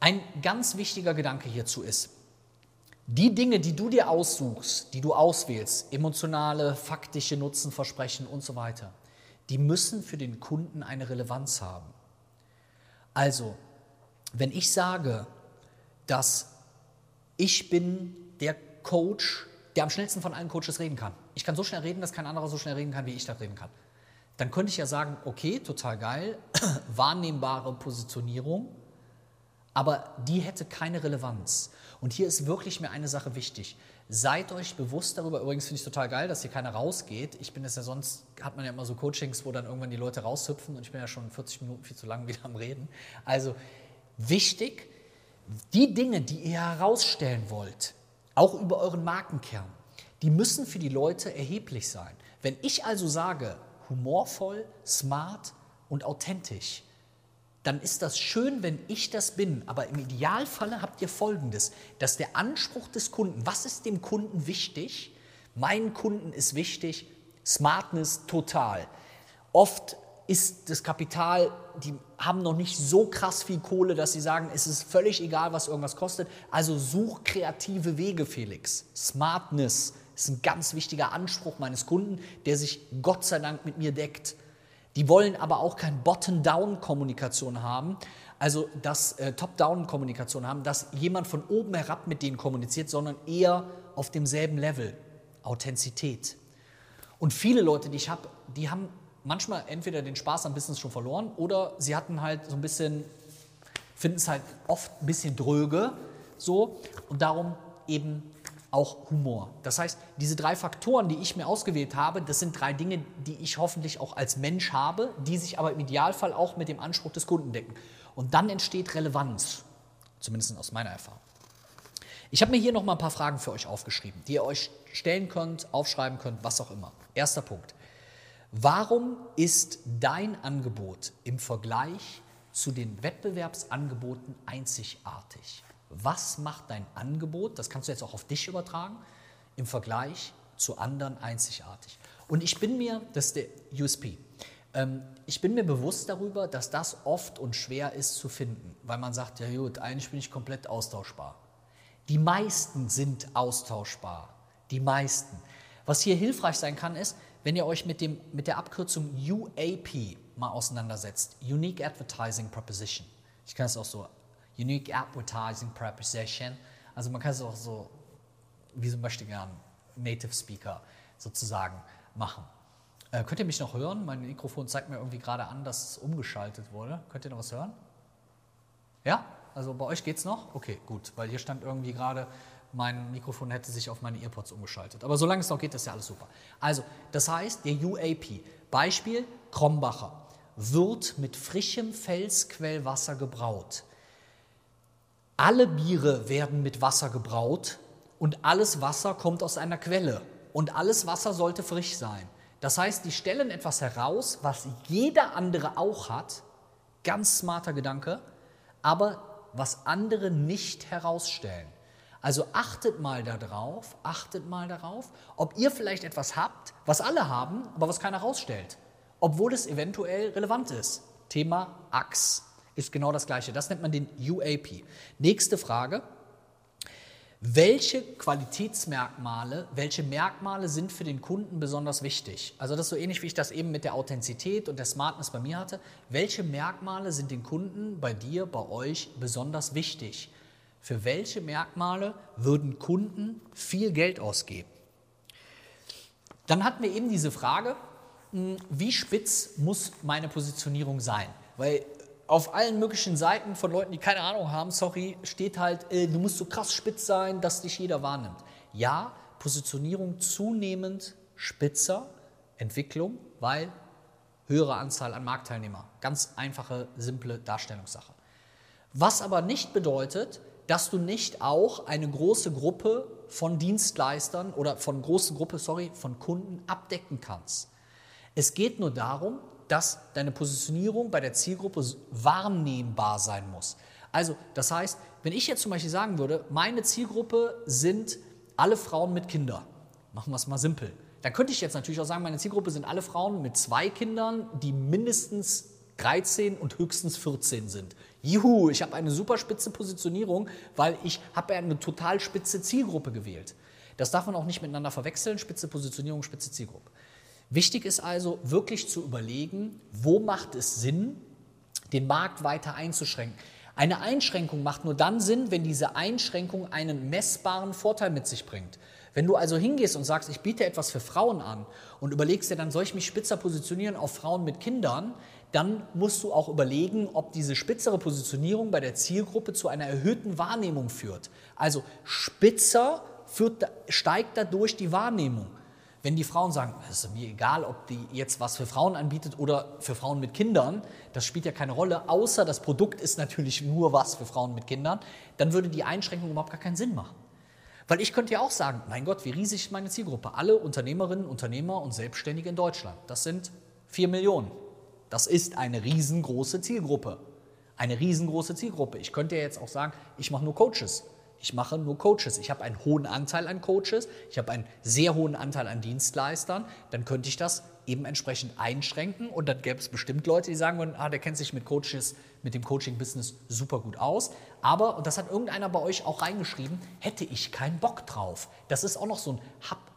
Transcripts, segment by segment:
Ein ganz wichtiger Gedanke hierzu ist, die Dinge, die du dir aussuchst, die du auswählst, emotionale, faktische Nutzenversprechen und so weiter, die müssen für den Kunden eine Relevanz haben. Also, wenn ich sage, dass ich bin der Coach, der am schnellsten von allen Coaches reden kann. Ich kann so schnell reden, dass kein anderer so schnell reden kann, wie ich da reden kann. Dann könnte ich ja sagen, okay, total geil, wahrnehmbare Positionierung, aber die hätte keine Relevanz. Und hier ist wirklich mir eine Sache wichtig. Seid euch bewusst darüber, übrigens finde ich total geil, dass hier keiner rausgeht. Ich bin es ja sonst, hat man ja immer so Coachings, wo dann irgendwann die Leute raushüpfen und ich bin ja schon 40 Minuten viel zu lang wieder am Reden. Also wichtig, die Dinge, die ihr herausstellen wollt, auch über euren Markenkern, die müssen für die Leute erheblich sein. Wenn ich also sage, humorvoll, smart und authentisch, dann ist das schön, wenn ich das bin. Aber im Idealfalle habt ihr Folgendes, dass der Anspruch des Kunden, was ist dem Kunden wichtig? Mein Kunden ist wichtig, Smartness total. Oft ist das Kapital, die haben noch nicht so krass viel Kohle, dass sie sagen, es ist völlig egal, was irgendwas kostet. Also such kreative Wege, Felix. Smartness ist ein ganz wichtiger Anspruch meines Kunden, der sich Gott sei Dank mit mir deckt. Die wollen aber auch kein Bottom-Down-Kommunikation haben, also das äh, Top-Down-Kommunikation haben, dass jemand von oben herab mit denen kommuniziert, sondern eher auf demselben Level. Authentizität. Und viele Leute, die ich habe, die haben manchmal entweder den Spaß am Business schon verloren oder sie hatten halt so ein bisschen, finden es halt oft ein bisschen dröge, so und darum eben auch Humor. Das heißt, diese drei Faktoren, die ich mir ausgewählt habe, das sind drei Dinge, die ich hoffentlich auch als Mensch habe, die sich aber im Idealfall auch mit dem Anspruch des Kunden decken. Und dann entsteht Relevanz, zumindest aus meiner Erfahrung. Ich habe mir hier noch mal ein paar Fragen für euch aufgeschrieben, die ihr euch stellen könnt, aufschreiben könnt, was auch immer. Erster Punkt. Warum ist dein Angebot im Vergleich zu den Wettbewerbsangeboten einzigartig? Was macht dein Angebot, das kannst du jetzt auch auf dich übertragen, im Vergleich zu anderen einzigartig? Und ich bin mir, das ist der USP, ähm, ich bin mir bewusst darüber, dass das oft und schwer ist zu finden, weil man sagt, ja gut, eigentlich bin ich komplett austauschbar. Die meisten sind austauschbar, die meisten. Was hier hilfreich sein kann, ist, wenn ihr euch mit, dem, mit der Abkürzung UAP mal auseinandersetzt, Unique Advertising Proposition. Ich kann es auch so Unique Advertising Preposition. Also man kann es auch so, wie so möchte gern Native Speaker sozusagen machen. Äh, könnt ihr mich noch hören? Mein Mikrofon zeigt mir irgendwie gerade an, dass es umgeschaltet wurde. Könnt ihr noch was hören? Ja? Also bei euch geht es noch? Okay, gut, weil hier stand irgendwie gerade, mein Mikrofon hätte sich auf meine Earpods umgeschaltet. Aber solange es noch geht, ist ja alles super. Also, das heißt, der UAP, Beispiel Krombacher, wird mit frischem Felsquellwasser gebraut. Alle Biere werden mit Wasser gebraut und alles Wasser kommt aus einer Quelle und alles Wasser sollte frisch sein. Das heißt, die stellen etwas heraus, was jeder andere auch hat, ganz smarter Gedanke, aber was andere nicht herausstellen. Also achtet mal darauf, achtet mal darauf, ob ihr vielleicht etwas habt, was alle haben, aber was keiner herausstellt, obwohl es eventuell relevant ist. Thema Ax ist genau das Gleiche. Das nennt man den UAP. Nächste Frage. Welche Qualitätsmerkmale, welche Merkmale sind für den Kunden besonders wichtig? Also das ist so ähnlich, wie ich das eben mit der Authentizität und der Smartness bei mir hatte. Welche Merkmale sind den Kunden bei dir, bei euch besonders wichtig? Für welche Merkmale würden Kunden viel Geld ausgeben? Dann hatten wir eben diese Frage, hm, wie spitz muss meine Positionierung sein? Weil auf allen möglichen Seiten von Leuten, die keine Ahnung haben, sorry, steht halt, äh, du musst so krass spitz sein, dass dich jeder wahrnimmt. Ja, Positionierung zunehmend spitzer, Entwicklung, weil höhere Anzahl an Marktteilnehmer. Ganz einfache, simple Darstellungssache. Was aber nicht bedeutet, dass du nicht auch eine große Gruppe von Dienstleistern oder von großen Gruppe, sorry, von Kunden abdecken kannst. Es geht nur darum, dass deine Positionierung bei der Zielgruppe wahrnehmbar sein muss. Also, das heißt, wenn ich jetzt zum Beispiel sagen würde, meine Zielgruppe sind alle Frauen mit Kindern, machen wir es mal simpel, dann könnte ich jetzt natürlich auch sagen, meine Zielgruppe sind alle Frauen mit zwei Kindern, die mindestens 13 und höchstens 14 sind. Juhu, ich habe eine super spitze Positionierung, weil ich habe eine total spitze Zielgruppe gewählt. Das darf man auch nicht miteinander verwechseln, spitze Positionierung, spitze Zielgruppe. Wichtig ist also wirklich zu überlegen, wo macht es Sinn, den Markt weiter einzuschränken. Eine Einschränkung macht nur dann Sinn, wenn diese Einschränkung einen messbaren Vorteil mit sich bringt. Wenn du also hingehst und sagst, ich biete etwas für Frauen an und überlegst dir, dann soll ich mich spitzer positionieren auf Frauen mit Kindern, dann musst du auch überlegen, ob diese spitzere Positionierung bei der Zielgruppe zu einer erhöhten Wahrnehmung führt. Also spitzer führt, steigt dadurch die Wahrnehmung. Wenn die Frauen sagen, es ist mir egal, ob die jetzt was für Frauen anbietet oder für Frauen mit Kindern, das spielt ja keine Rolle, außer das Produkt ist natürlich nur was für Frauen mit Kindern, dann würde die Einschränkung überhaupt gar keinen Sinn machen. Weil ich könnte ja auch sagen, mein Gott, wie riesig ist meine Zielgruppe? Alle Unternehmerinnen, Unternehmer und Selbstständige in Deutschland. Das sind vier Millionen. Das ist eine riesengroße Zielgruppe. Eine riesengroße Zielgruppe. Ich könnte ja jetzt auch sagen, ich mache nur Coaches. Ich mache nur Coaches. Ich habe einen hohen Anteil an Coaches, ich habe einen sehr hohen Anteil an Dienstleistern. Dann könnte ich das eben entsprechend einschränken und dann gäbe es bestimmt Leute, die sagen würden, ah, der kennt sich mit Coaches, mit dem Coaching-Business super gut aus. Aber, und das hat irgendeiner bei euch auch reingeschrieben, hätte ich keinen Bock drauf. Das ist auch noch so ein Hab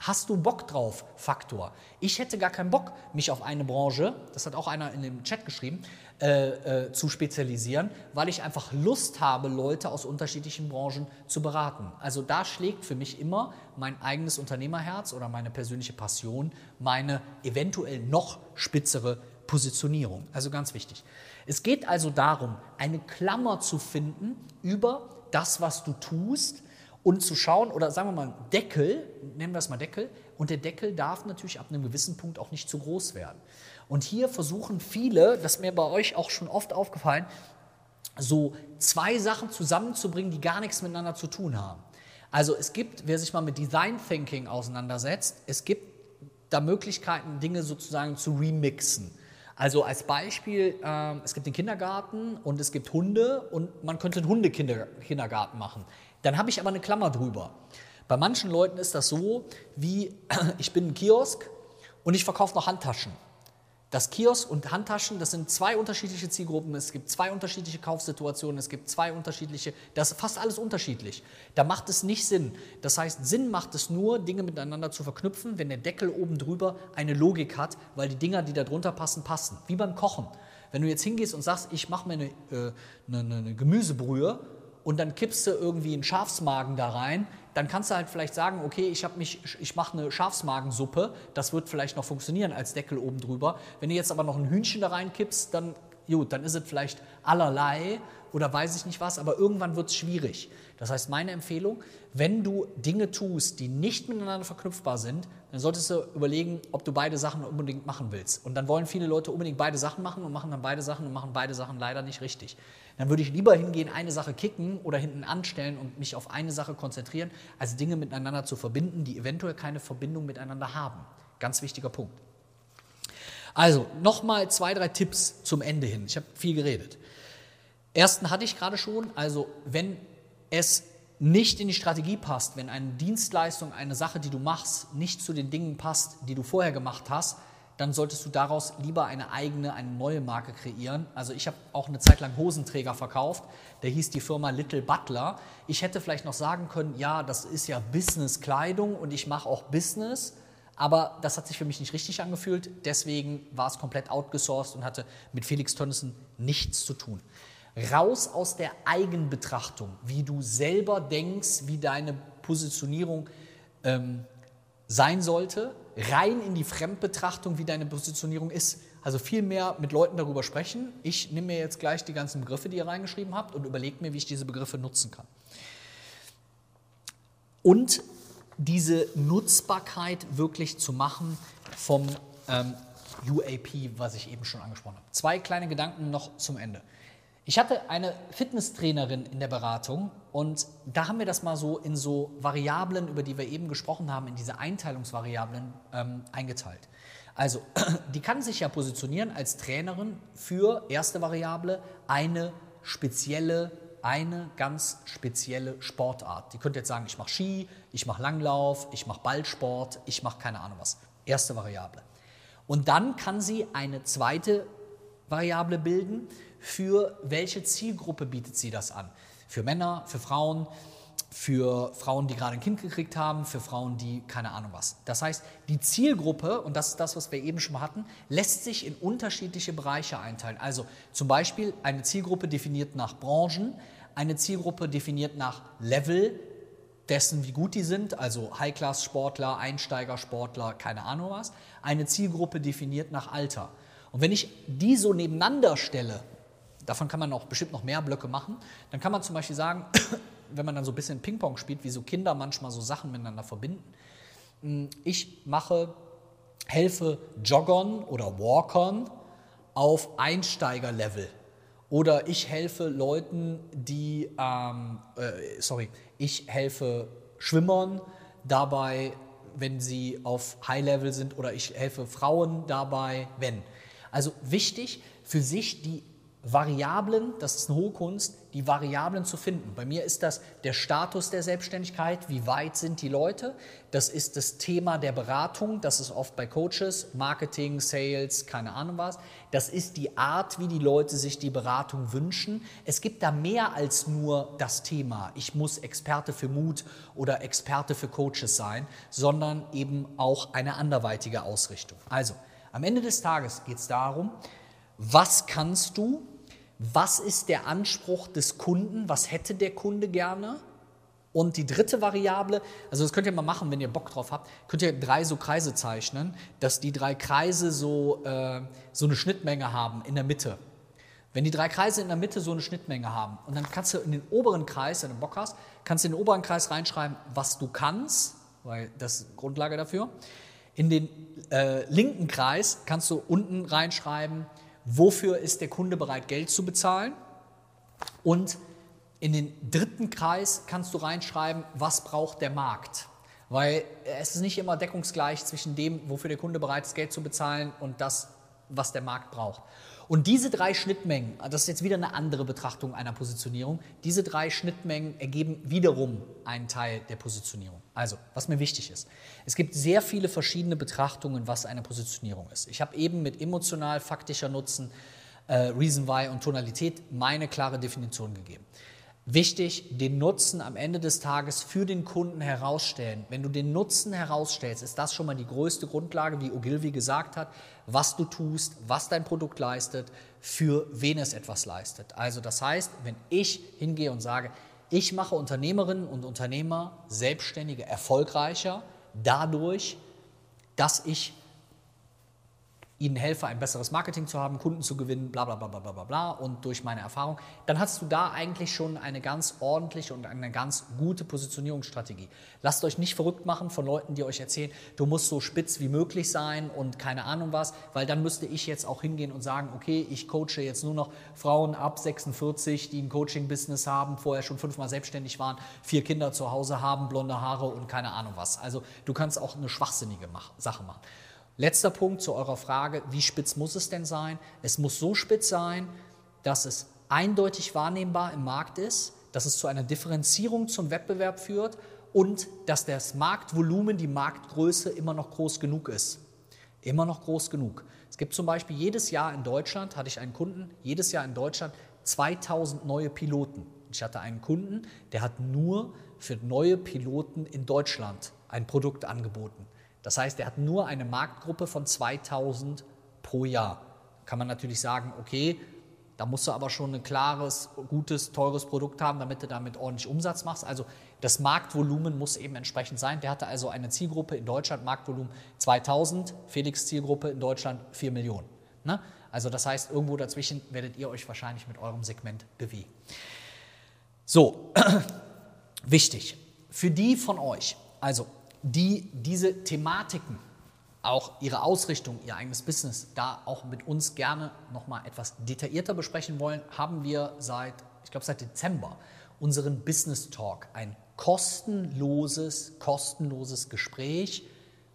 Hast du Bock drauf? Faktor. Ich hätte gar keinen Bock, mich auf eine Branche, das hat auch einer in dem Chat geschrieben, äh, äh, zu spezialisieren, weil ich einfach Lust habe, Leute aus unterschiedlichen Branchen zu beraten. Also da schlägt für mich immer mein eigenes Unternehmerherz oder meine persönliche Passion, meine eventuell noch spitzere Positionierung. Also ganz wichtig. Es geht also darum, eine Klammer zu finden über das, was du tust, und zu schauen, oder sagen wir mal Deckel, nennen wir es mal Deckel, und der Deckel darf natürlich ab einem gewissen Punkt auch nicht zu groß werden. Und hier versuchen viele, das ist mir bei euch auch schon oft aufgefallen, so zwei Sachen zusammenzubringen, die gar nichts miteinander zu tun haben. Also es gibt, wer sich mal mit Design Thinking auseinandersetzt, es gibt da Möglichkeiten, Dinge sozusagen zu remixen. Also als Beispiel, äh, es gibt den Kindergarten und es gibt Hunde und man könnte einen Hundekindergarten machen. Dann habe ich aber eine Klammer drüber. Bei manchen Leuten ist das so, wie ich bin ein Kiosk und ich verkaufe noch Handtaschen. Das Kiosk und Handtaschen, das sind zwei unterschiedliche Zielgruppen, es gibt zwei unterschiedliche Kaufsituationen, es gibt zwei unterschiedliche, das ist fast alles unterschiedlich. Da macht es nicht Sinn. Das heißt, Sinn macht es nur, Dinge miteinander zu verknüpfen, wenn der Deckel oben drüber eine Logik hat, weil die Dinger, die da drunter passen, passen. Wie beim Kochen. Wenn du jetzt hingehst und sagst, ich mache mir eine, äh, eine, eine Gemüsebrühe und dann kippst du irgendwie einen Schafsmagen da rein, dann kannst du halt vielleicht sagen, okay, ich, mich, ich mache eine Schafsmagensuppe, das wird vielleicht noch funktionieren als Deckel oben drüber. Wenn du jetzt aber noch ein Hühnchen da reinkippst, dann, gut, dann ist es vielleicht allerlei oder weiß ich nicht was, aber irgendwann wird es schwierig. Das heißt, meine Empfehlung, wenn du Dinge tust, die nicht miteinander verknüpfbar sind, dann solltest du überlegen, ob du beide Sachen unbedingt machen willst. Und dann wollen viele Leute unbedingt beide Sachen machen und machen dann beide Sachen und machen beide Sachen leider nicht richtig. Dann würde ich lieber hingehen, eine Sache kicken oder hinten anstellen und mich auf eine Sache konzentrieren, als Dinge miteinander zu verbinden, die eventuell keine Verbindung miteinander haben. Ganz wichtiger Punkt. Also, nochmal zwei, drei Tipps zum Ende hin. Ich habe viel geredet. Ersten hatte ich gerade schon, also wenn es nicht in die Strategie passt, wenn eine Dienstleistung, eine Sache, die du machst, nicht zu den Dingen passt, die du vorher gemacht hast, dann solltest du daraus lieber eine eigene, eine neue Marke kreieren. Also ich habe auch eine Zeit lang Hosenträger verkauft, der hieß die Firma Little Butler. Ich hätte vielleicht noch sagen können, ja, das ist ja Business-Kleidung und ich mache auch Business, aber das hat sich für mich nicht richtig angefühlt. Deswegen war es komplett outgesourced und hatte mit Felix Tönnissen nichts zu tun. Raus aus der Eigenbetrachtung, wie du selber denkst, wie deine Positionierung ähm, sein sollte, rein in die Fremdbetrachtung, wie deine Positionierung ist. Also viel mehr mit Leuten darüber sprechen. Ich nehme mir jetzt gleich die ganzen Begriffe, die ihr reingeschrieben habt, und überlege mir, wie ich diese Begriffe nutzen kann. Und diese Nutzbarkeit wirklich zu machen vom ähm, UAP, was ich eben schon angesprochen habe. Zwei kleine Gedanken noch zum Ende. Ich hatte eine Fitnesstrainerin in der Beratung und da haben wir das mal so in so Variablen, über die wir eben gesprochen haben, in diese Einteilungsvariablen ähm, eingeteilt. Also, die kann sich ja positionieren als Trainerin für erste Variable eine spezielle, eine ganz spezielle Sportart. Die könnte jetzt sagen, ich mache Ski, ich mache Langlauf, ich mache Ballsport, ich mache keine Ahnung was. Erste Variable. Und dann kann sie eine zweite Variable bilden, für welche Zielgruppe bietet sie das an. Für Männer, für Frauen, für Frauen, die gerade ein Kind gekriegt haben, für Frauen, die keine Ahnung was. Das heißt, die Zielgruppe, und das ist das, was wir eben schon mal hatten, lässt sich in unterschiedliche Bereiche einteilen. Also zum Beispiel eine Zielgruppe definiert nach Branchen, eine Zielgruppe definiert nach Level dessen, wie gut die sind, also High-Class-Sportler, Einsteiger-Sportler, keine Ahnung was. Eine Zielgruppe definiert nach Alter. Und wenn ich die so nebeneinander stelle, davon kann man auch bestimmt noch mehr Blöcke machen, dann kann man zum Beispiel sagen, wenn man dann so ein bisschen Ping-Pong spielt, wie so Kinder manchmal so Sachen miteinander verbinden. Hm, ich mache, helfe Joggern oder Walkern auf Einsteigerlevel. Oder ich helfe Leuten, die, ähm, äh, sorry, ich helfe Schwimmern dabei, wenn sie auf High-Level sind, oder ich helfe Frauen dabei, wenn. Also wichtig, für sich die Variablen, das ist eine hohe Kunst, die Variablen zu finden. Bei mir ist das der Status der Selbstständigkeit, wie weit sind die Leute. Das ist das Thema der Beratung, das ist oft bei Coaches, Marketing, Sales, keine Ahnung was. Das ist die Art, wie die Leute sich die Beratung wünschen. Es gibt da mehr als nur das Thema, ich muss Experte für Mut oder Experte für Coaches sein, sondern eben auch eine anderweitige Ausrichtung. Also, am Ende des Tages geht es darum, was kannst du? Was ist der Anspruch des Kunden? Was hätte der Kunde gerne? Und die dritte Variable, also das könnt ihr mal machen, wenn ihr Bock drauf habt, könnt ihr drei so Kreise zeichnen, dass die drei Kreise so, äh, so eine Schnittmenge haben in der Mitte. Wenn die drei Kreise in der Mitte so eine Schnittmenge haben und dann kannst du in den oberen Kreis, wenn du Bock hast, kannst du in den oberen Kreis reinschreiben, was du kannst, weil das ist Grundlage dafür. In den äh, linken Kreis kannst du unten reinschreiben, wofür ist der Kunde bereit, Geld zu bezahlen. Und in den dritten Kreis kannst du reinschreiben, was braucht der Markt. Weil es ist nicht immer deckungsgleich zwischen dem, wofür der Kunde bereit ist, Geld zu bezahlen und das, was der Markt braucht. Und diese drei Schnittmengen, das ist jetzt wieder eine andere Betrachtung einer Positionierung, diese drei Schnittmengen ergeben wiederum einen Teil der Positionierung. Also, was mir wichtig ist, es gibt sehr viele verschiedene Betrachtungen, was eine Positionierung ist. Ich habe eben mit emotional faktischer Nutzen, äh, Reason Why und Tonalität meine klare Definition gegeben. Wichtig, den Nutzen am Ende des Tages für den Kunden herausstellen. Wenn du den Nutzen herausstellst, ist das schon mal die größte Grundlage, wie Ogilvy gesagt hat, was du tust, was dein Produkt leistet, für wen es etwas leistet. Also das heißt, wenn ich hingehe und sage, ich mache Unternehmerinnen und Unternehmer Selbstständige erfolgreicher dadurch, dass ich ihnen helfe, ein besseres Marketing zu haben, Kunden zu gewinnen, bla bla bla bla bla bla und durch meine Erfahrung, dann hast du da eigentlich schon eine ganz ordentliche und eine ganz gute Positionierungsstrategie. Lasst euch nicht verrückt machen von Leuten, die euch erzählen, du musst so spitz wie möglich sein und keine Ahnung was, weil dann müsste ich jetzt auch hingehen und sagen, okay, ich coache jetzt nur noch Frauen ab 46, die ein Coaching-Business haben, vorher schon fünfmal selbstständig waren, vier Kinder zu Hause haben, blonde Haare und keine Ahnung was. Also du kannst auch eine schwachsinnige Sache machen. Letzter Punkt zu eurer Frage, wie spitz muss es denn sein? Es muss so spitz sein, dass es eindeutig wahrnehmbar im Markt ist, dass es zu einer Differenzierung zum Wettbewerb führt und dass das Marktvolumen, die Marktgröße immer noch groß genug ist. Immer noch groß genug. Es gibt zum Beispiel jedes Jahr in Deutschland, hatte ich einen Kunden, jedes Jahr in Deutschland 2000 neue Piloten. Ich hatte einen Kunden, der hat nur für neue Piloten in Deutschland ein Produkt angeboten. Das heißt, er hat nur eine Marktgruppe von 2000 pro Jahr. Kann man natürlich sagen, okay, da musst du aber schon ein klares, gutes, teures Produkt haben, damit du damit ordentlich Umsatz machst. Also das Marktvolumen muss eben entsprechend sein. Der hatte also eine Zielgruppe in Deutschland, Marktvolumen 2000, Felix Zielgruppe in Deutschland 4 Millionen. Ne? Also das heißt, irgendwo dazwischen werdet ihr euch wahrscheinlich mit eurem Segment bewegen. So, wichtig, für die von euch, also die diese Thematiken, auch ihre Ausrichtung, ihr eigenes Business, da auch mit uns gerne nochmal etwas detaillierter besprechen wollen, haben wir seit, ich glaube seit Dezember, unseren Business Talk, ein kostenloses, kostenloses Gespräch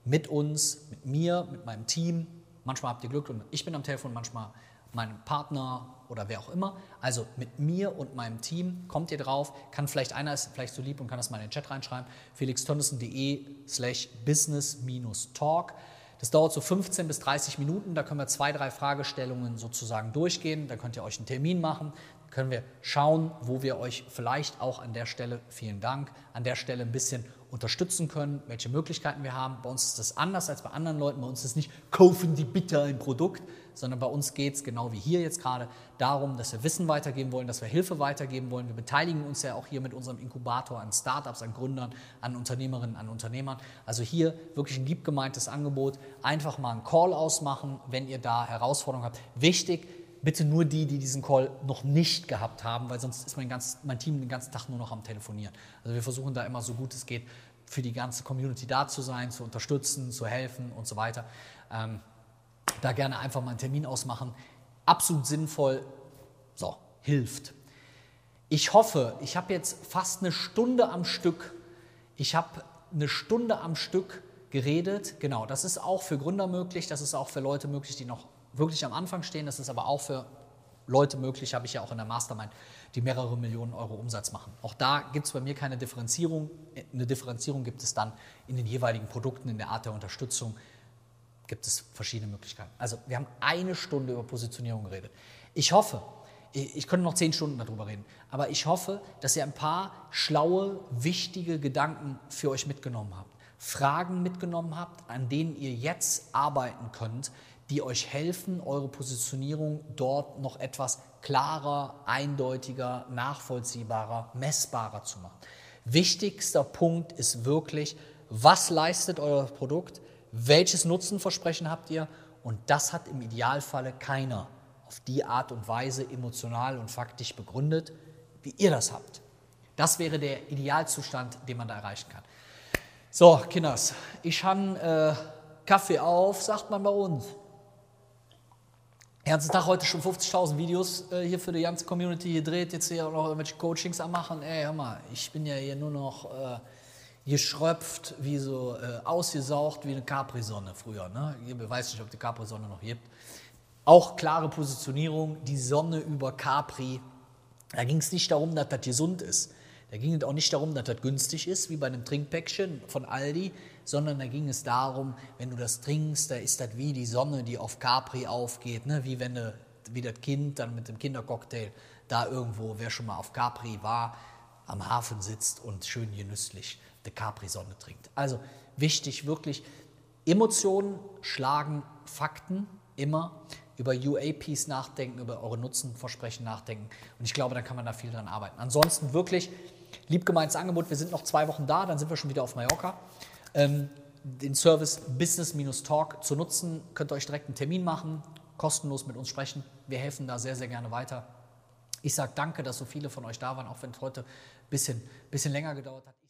mit uns, mit mir, mit meinem Team. Manchmal habt ihr Glück und ich bin am Telefon, manchmal meinem Partner oder wer auch immer. Also mit mir und meinem Team kommt ihr drauf. Kann vielleicht einer ist vielleicht so lieb und kann das mal in den Chat reinschreiben. felixtönnissen.de slash business-talk. Das dauert so 15 bis 30 Minuten, da können wir zwei, drei Fragestellungen sozusagen durchgehen, da könnt ihr euch einen Termin machen, können wir schauen, wo wir euch vielleicht auch an der Stelle, vielen Dank, an der Stelle ein bisschen unterstützen können, welche Möglichkeiten wir haben. Bei uns ist das anders als bei anderen Leuten. Bei uns ist nicht, kaufen die bitte ein Produkt, sondern bei uns geht es genau wie hier jetzt gerade darum, dass wir Wissen weitergeben wollen, dass wir Hilfe weitergeben wollen. Wir beteiligen uns ja auch hier mit unserem Inkubator an Startups, an Gründern, an Unternehmerinnen, an Unternehmern. Also hier wirklich ein liebgemeintes Angebot. Einfach mal einen Call ausmachen, wenn ihr da Herausforderungen habt. Wichtig, bitte nur die, die diesen Call noch nicht gehabt haben, weil sonst ist mein, ganz, mein Team den ganzen Tag nur noch am Telefonieren. Also wir versuchen da immer so gut es geht für die ganze Community da zu sein, zu unterstützen, zu helfen und so weiter. Ähm, da gerne einfach mal einen Termin ausmachen. Absolut sinnvoll, so, hilft. Ich hoffe, ich habe jetzt fast eine Stunde am Stück, ich habe eine Stunde am Stück geredet. Genau, das ist auch für Gründer möglich, das ist auch für Leute möglich, die noch wirklich am Anfang stehen. Das ist aber auch für Leute möglich, habe ich ja auch in der Mastermind, die mehrere Millionen Euro Umsatz machen. Auch da gibt es bei mir keine Differenzierung. Eine Differenzierung gibt es dann in den jeweiligen Produkten, in der Art der Unterstützung gibt es verschiedene Möglichkeiten. Also wir haben eine Stunde über Positionierung geredet. Ich hoffe, ich könnte noch zehn Stunden darüber reden, aber ich hoffe, dass ihr ein paar schlaue, wichtige Gedanken für euch mitgenommen habt. Fragen mitgenommen habt, an denen ihr jetzt arbeiten könnt, die euch helfen, eure Positionierung dort noch etwas klarer, eindeutiger, nachvollziehbarer, messbarer zu machen. Wichtigster Punkt ist wirklich, was leistet euer Produkt, welches Nutzenversprechen habt ihr und das hat im Idealfalle keiner auf die Art und Weise emotional und faktisch begründet, wie ihr das habt. Das wäre der Idealzustand, den man da erreichen kann. So, Kinders, ich habe äh, Kaffee auf, sagt man bei uns. Den ganzen Tag heute schon 50.000 Videos äh, hier für die ganze Community hier dreht, jetzt hier auch noch irgendwelche Coachings am machen. Ey, hör mal, ich bin ja hier nur noch äh, geschröpft, wie so äh, ausgesaugt wie eine Capri-Sonne früher. Ne? Ich weiß nicht, ob die Capri-Sonne noch gibt. Auch klare Positionierung, die Sonne über Capri. Da ging es nicht darum, dass das gesund ist. Da ging es auch nicht darum, dass das günstig ist, wie bei einem Trinkpäckchen von Aldi, sondern da ging es darum, wenn du das trinkst, da ist das wie die Sonne, die auf Capri aufgeht, ne? wie wenn du, wie das Kind dann mit dem Kindercocktail da irgendwo, wer schon mal auf Capri war, am Hafen sitzt und schön genüsslich die Capri-Sonne trinkt. Also wichtig, wirklich, Emotionen schlagen Fakten immer über UAPs nachdenken, über eure Nutzenversprechen nachdenken. Und ich glaube, da kann man da viel dran arbeiten. Ansonsten wirklich liebgemeintes Angebot. Wir sind noch zwei Wochen da, dann sind wir schon wieder auf Mallorca. Ähm, den Service Business-Talk zu nutzen, könnt ihr euch direkt einen Termin machen, kostenlos mit uns sprechen. Wir helfen da sehr, sehr gerne weiter. Ich sage danke, dass so viele von euch da waren, auch wenn es heute ein bisschen, bisschen länger gedauert hat.